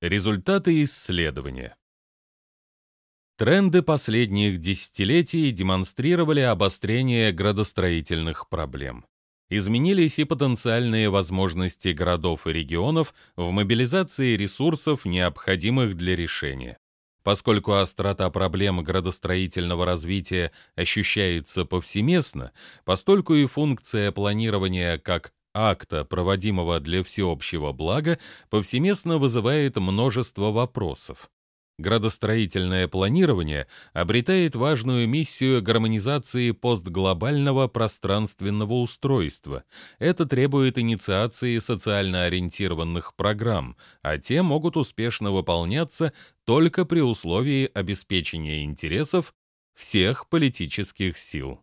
Результаты исследования. Тренды последних десятилетий демонстрировали обострение градостроительных проблем. Изменились и потенциальные возможности городов и регионов в мобилизации ресурсов, необходимых для решения. Поскольку острота проблем градостроительного развития ощущается повсеместно, постольку и функция планирования как акта, проводимого для всеобщего блага, повсеместно вызывает множество вопросов. Градостроительное планирование обретает важную миссию гармонизации постглобального пространственного устройства. Это требует инициации социально ориентированных программ, а те могут успешно выполняться только при условии обеспечения интересов всех политических сил.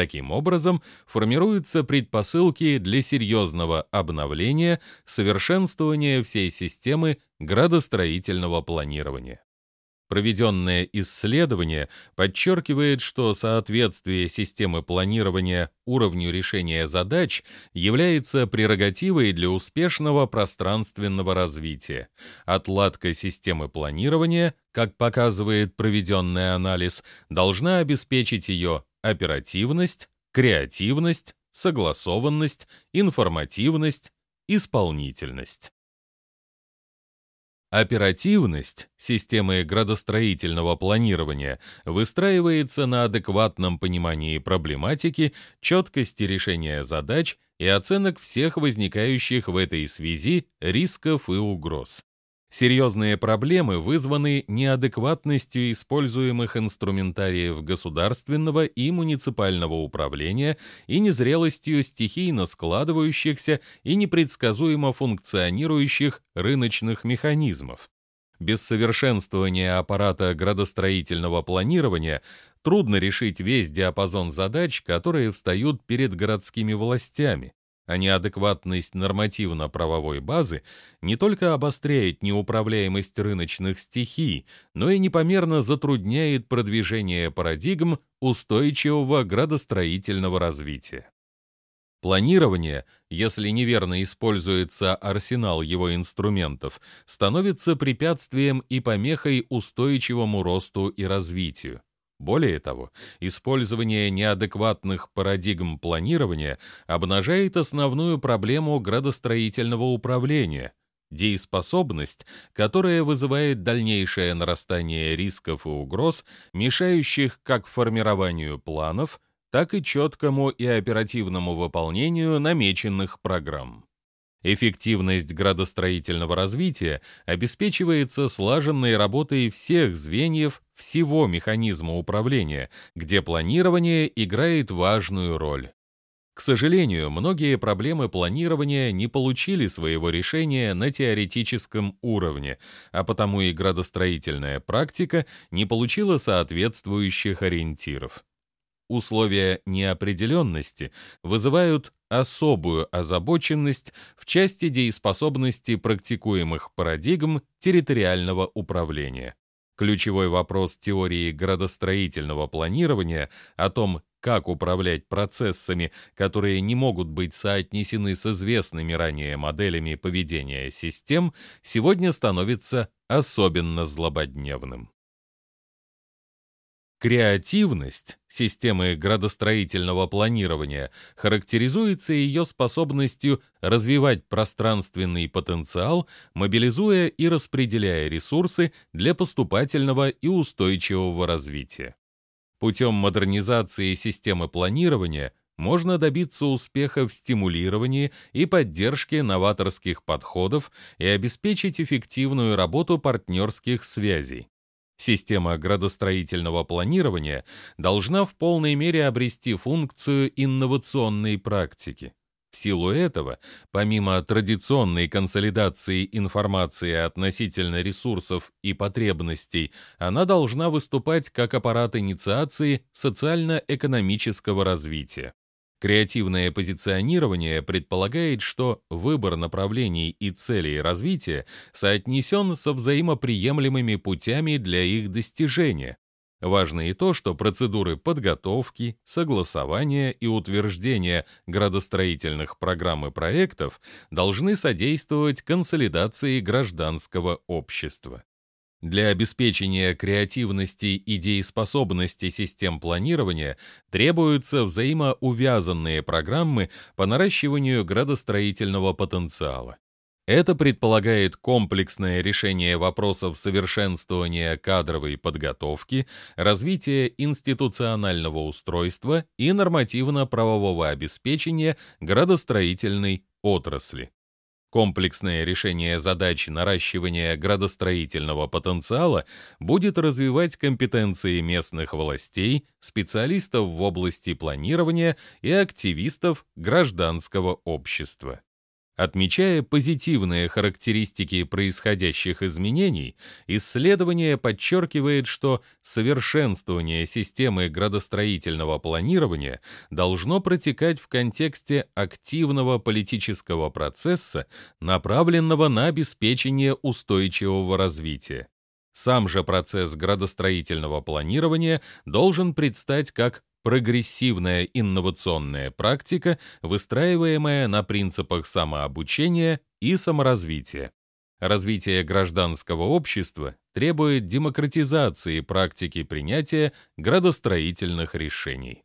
Таким образом, формируются предпосылки для серьезного обновления, совершенствования всей системы градостроительного планирования. Проведенное исследование подчеркивает, что соответствие системы планирования уровню решения задач является прерогативой для успешного пространственного развития. Отладка системы планирования, как показывает проведенный анализ, должна обеспечить ее оперативность, креативность, согласованность, информативность, исполнительность. Оперативность системы градостроительного планирования выстраивается на адекватном понимании проблематики, четкости решения задач и оценок всех возникающих в этой связи рисков и угроз. Серьезные проблемы вызваны неадекватностью используемых инструментариев государственного и муниципального управления и незрелостью стихийно складывающихся и непредсказуемо функционирующих рыночных механизмов. Без совершенствования аппарата градостроительного планирования трудно решить весь диапазон задач, которые встают перед городскими властями а неадекватность нормативно-правовой базы не только обостряет неуправляемость рыночных стихий, но и непомерно затрудняет продвижение парадигм устойчивого градостроительного развития. Планирование, если неверно используется арсенал его инструментов, становится препятствием и помехой устойчивому росту и развитию. Более того, использование неадекватных парадигм планирования обнажает основную проблему градостроительного управления – дееспособность, которая вызывает дальнейшее нарастание рисков и угроз, мешающих как формированию планов, так и четкому и оперативному выполнению намеченных программ. Эффективность градостроительного развития обеспечивается слаженной работой всех звеньев всего механизма управления, где планирование играет важную роль. К сожалению, многие проблемы планирования не получили своего решения на теоретическом уровне, а потому и градостроительная практика не получила соответствующих ориентиров условия неопределенности вызывают особую озабоченность в части дееспособности практикуемых парадигм территориального управления. Ключевой вопрос теории градостроительного планирования о том, как управлять процессами, которые не могут быть соотнесены с известными ранее моделями поведения систем, сегодня становится особенно злободневным. Креативность системы градостроительного планирования характеризуется ее способностью развивать пространственный потенциал, мобилизуя и распределяя ресурсы для поступательного и устойчивого развития. Путем модернизации системы планирования можно добиться успеха в стимулировании и поддержке новаторских подходов и обеспечить эффективную работу партнерских связей. Система градостроительного планирования должна в полной мере обрести функцию инновационной практики. В силу этого, помимо традиционной консолидации информации относительно ресурсов и потребностей, она должна выступать как аппарат инициации социально-экономического развития. Креативное позиционирование предполагает, что выбор направлений и целей развития соотнесен со взаимоприемлемыми путями для их достижения. Важно и то, что процедуры подготовки, согласования и утверждения градостроительных программ и проектов должны содействовать консолидации гражданского общества. Для обеспечения креативности и дееспособности систем планирования требуются взаимоувязанные программы по наращиванию градостроительного потенциала. Это предполагает комплексное решение вопросов совершенствования кадровой подготовки, развития институционального устройства и нормативно-правового обеспечения градостроительной отрасли. Комплексное решение задач наращивания градостроительного потенциала будет развивать компетенции местных властей, специалистов в области планирования и активистов гражданского общества. Отмечая позитивные характеристики происходящих изменений, исследование подчеркивает, что совершенствование системы градостроительного планирования должно протекать в контексте активного политического процесса, направленного на обеспечение устойчивого развития. Сам же процесс градостроительного планирования должен предстать как прогрессивная инновационная практика, выстраиваемая на принципах самообучения и саморазвития. Развитие гражданского общества требует демократизации практики принятия градостроительных решений.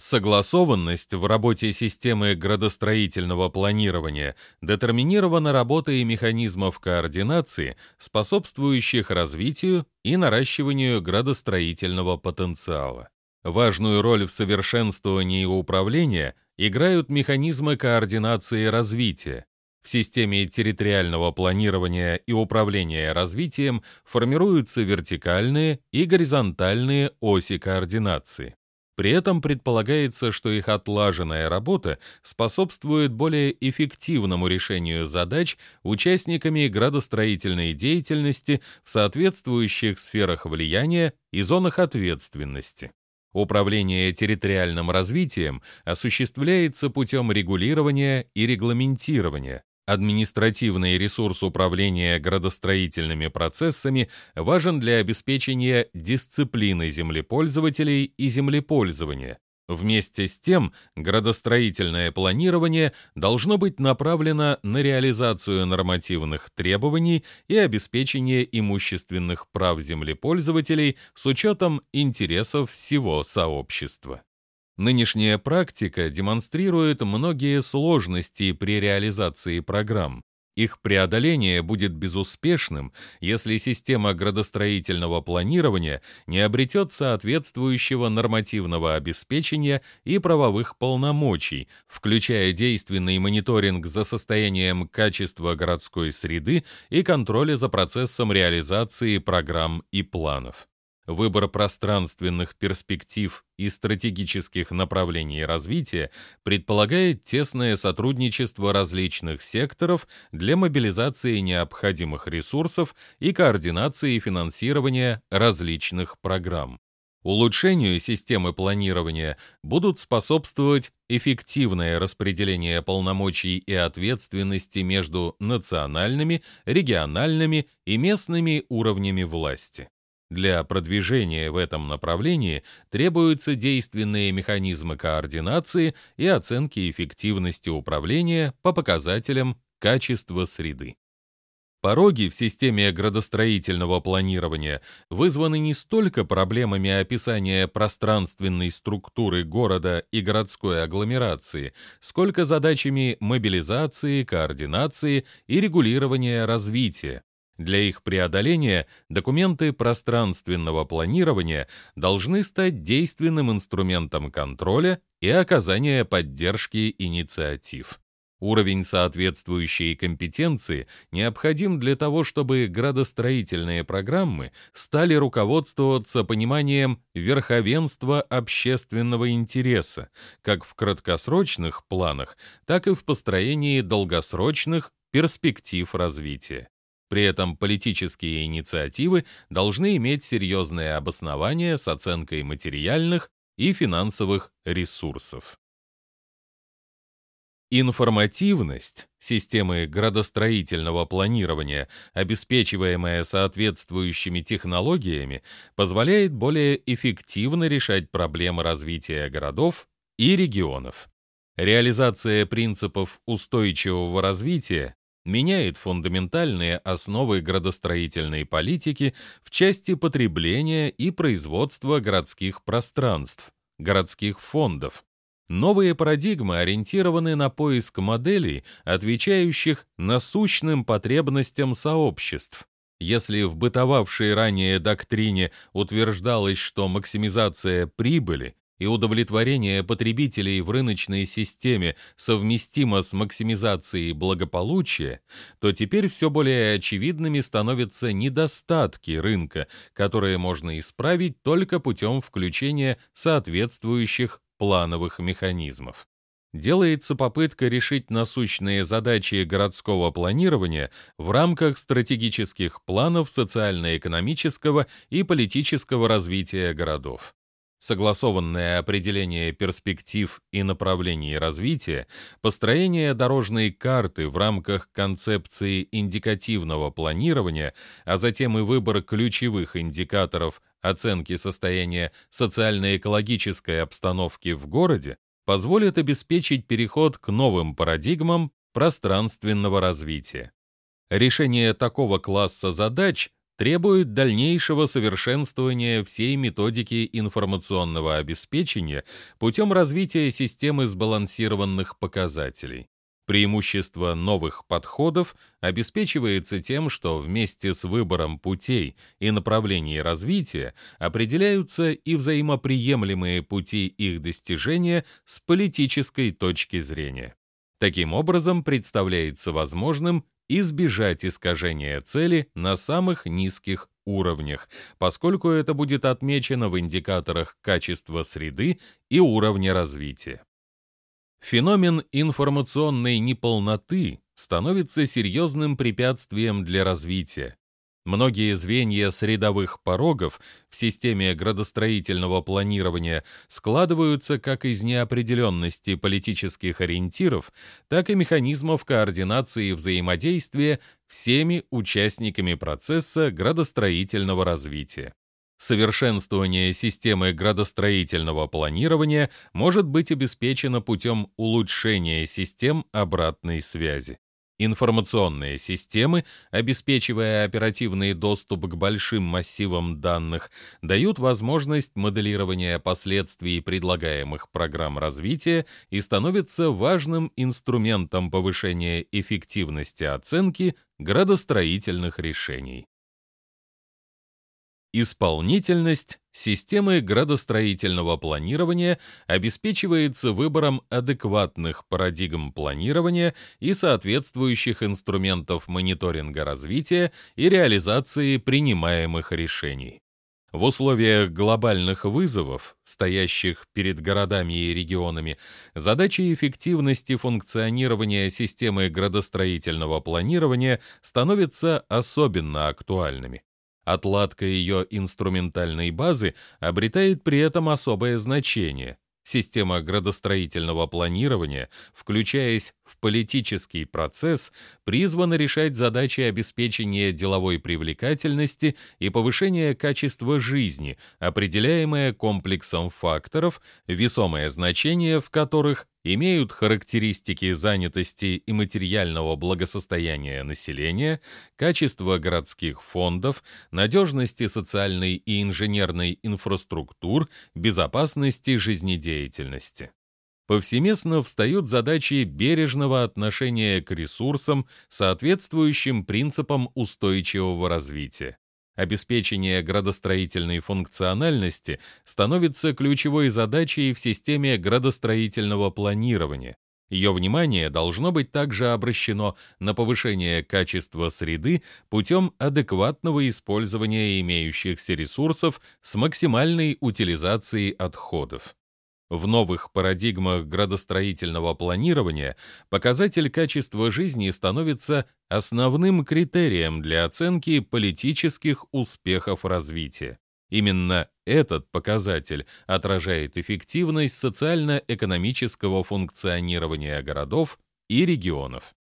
Согласованность в работе системы градостроительного планирования детерминирована работой механизмов координации, способствующих развитию и наращиванию градостроительного потенциала. Важную роль в совершенствовании управления играют механизмы координации развития. В системе территориального планирования и управления развитием формируются вертикальные и горизонтальные оси координации. При этом предполагается, что их отлаженная работа способствует более эффективному решению задач участниками градостроительной деятельности в соответствующих сферах влияния и зонах ответственности. Управление территориальным развитием осуществляется путем регулирования и регламентирования, Административный ресурс управления градостроительными процессами важен для обеспечения дисциплины землепользователей и землепользования. Вместе с тем, градостроительное планирование должно быть направлено на реализацию нормативных требований и обеспечение имущественных прав землепользователей с учетом интересов всего сообщества. Нынешняя практика демонстрирует многие сложности при реализации программ. Их преодоление будет безуспешным, если система градостроительного планирования не обретет соответствующего нормативного обеспечения и правовых полномочий, включая действенный мониторинг за состоянием качества городской среды и контроля за процессом реализации программ и планов выбор пространственных перспектив и стратегических направлений развития предполагает тесное сотрудничество различных секторов для мобилизации необходимых ресурсов и координации финансирования различных программ. Улучшению системы планирования будут способствовать эффективное распределение полномочий и ответственности между национальными, региональными и местными уровнями власти. Для продвижения в этом направлении требуются действенные механизмы координации и оценки эффективности управления по показателям качества среды. Пороги в системе градостроительного планирования вызваны не столько проблемами описания пространственной структуры города и городской агломерации, сколько задачами мобилизации, координации и регулирования развития, для их преодоления документы пространственного планирования должны стать действенным инструментом контроля и оказания поддержки инициатив. Уровень соответствующей компетенции необходим для того, чтобы градостроительные программы стали руководствоваться пониманием верховенства общественного интереса, как в краткосрочных планах, так и в построении долгосрочных перспектив развития. При этом политические инициативы должны иметь серьезное обоснование с оценкой материальных и финансовых ресурсов. Информативность системы градостроительного планирования, обеспечиваемая соответствующими технологиями, позволяет более эффективно решать проблемы развития городов и регионов. Реализация принципов устойчивого развития меняет фундаментальные основы градостроительной политики в части потребления и производства городских пространств, городских фондов, Новые парадигмы ориентированы на поиск моделей, отвечающих насущным потребностям сообществ. Если в бытовавшей ранее доктрине утверждалось, что максимизация прибыли и удовлетворение потребителей в рыночной системе совместимо с максимизацией благополучия, то теперь все более очевидными становятся недостатки рынка, которые можно исправить только путем включения соответствующих плановых механизмов. Делается попытка решить насущные задачи городского планирования в рамках стратегических планов социально-экономического и политического развития городов. Согласованное определение перспектив и направлений развития, построение дорожной карты в рамках концепции индикативного планирования, а затем и выбор ключевых индикаторов оценки состояния социально-экологической обстановки в городе позволит обеспечить переход к новым парадигмам пространственного развития. Решение такого класса задач требует дальнейшего совершенствования всей методики информационного обеспечения путем развития системы сбалансированных показателей. Преимущество новых подходов обеспечивается тем, что вместе с выбором путей и направлений развития определяются и взаимоприемлемые пути их достижения с политической точки зрения. Таким образом, представляется возможным избежать искажения цели на самых низких уровнях, поскольку это будет отмечено в индикаторах качества среды и уровня развития. Феномен информационной неполноты становится серьезным препятствием для развития. Многие звенья средовых порогов в системе градостроительного планирования складываются как из неопределенности политических ориентиров, так и механизмов координации взаимодействия всеми участниками процесса градостроительного развития. Совершенствование системы градостроительного планирования может быть обеспечено путем улучшения систем обратной связи. Информационные системы, обеспечивая оперативный доступ к большим массивам данных, дают возможность моделирования последствий предлагаемых программ развития и становятся важным инструментом повышения эффективности оценки градостроительных решений. Исполнительность системы градостроительного планирования обеспечивается выбором адекватных парадигм планирования и соответствующих инструментов мониторинга развития и реализации принимаемых решений. В условиях глобальных вызовов, стоящих перед городами и регионами, задачи эффективности функционирования системы градостроительного планирования становятся особенно актуальными. Отладка ее инструментальной базы обретает при этом особое значение. Система градостроительного планирования, включаясь в политический процесс, призвана решать задачи обеспечения деловой привлекательности и повышения качества жизни, определяемые комплексом факторов, весомое значение в которых имеют характеристики занятости и материального благосостояния населения, качество городских фондов, надежности социальной и инженерной инфраструктур, безопасности жизнедеятельности. Повсеместно встают задачи бережного отношения к ресурсам, соответствующим принципам устойчивого развития обеспечение градостроительной функциональности становится ключевой задачей в системе градостроительного планирования. Ее внимание должно быть также обращено на повышение качества среды путем адекватного использования имеющихся ресурсов с максимальной утилизацией отходов. В новых парадигмах градостроительного планирования показатель качества жизни становится основным критерием для оценки политических успехов развития. Именно этот показатель отражает эффективность социально-экономического функционирования городов и регионов.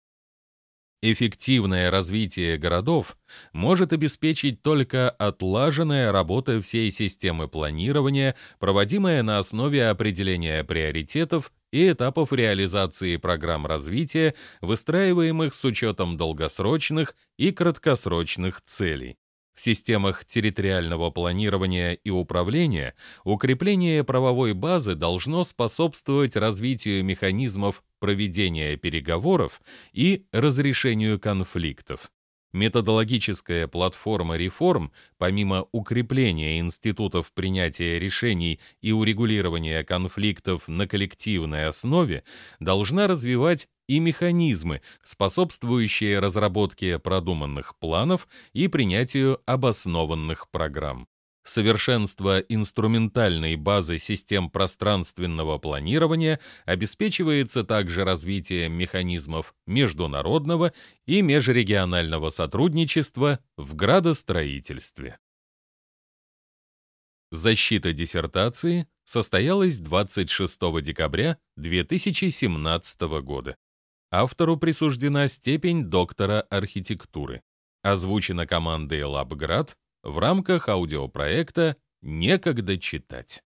Эффективное развитие городов может обеспечить только отлаженная работа всей системы планирования, проводимая на основе определения приоритетов и этапов реализации программ развития, выстраиваемых с учетом долгосрочных и краткосрочных целей. В системах территориального планирования и управления укрепление правовой базы должно способствовать развитию механизмов проведения переговоров и разрешению конфликтов. Методологическая платформа реформ, помимо укрепления институтов принятия решений и урегулирования конфликтов на коллективной основе, должна развивать и механизмы, способствующие разработке продуманных планов и принятию обоснованных программ. Совершенство инструментальной базы систем пространственного планирования обеспечивается также развитием механизмов международного и межрегионального сотрудничества в градостроительстве. Защита диссертации состоялась 26 декабря 2017 года. Автору присуждена степень доктора архитектуры. Озвучена командой «Лабград» в рамках аудиопроекта «Некогда читать».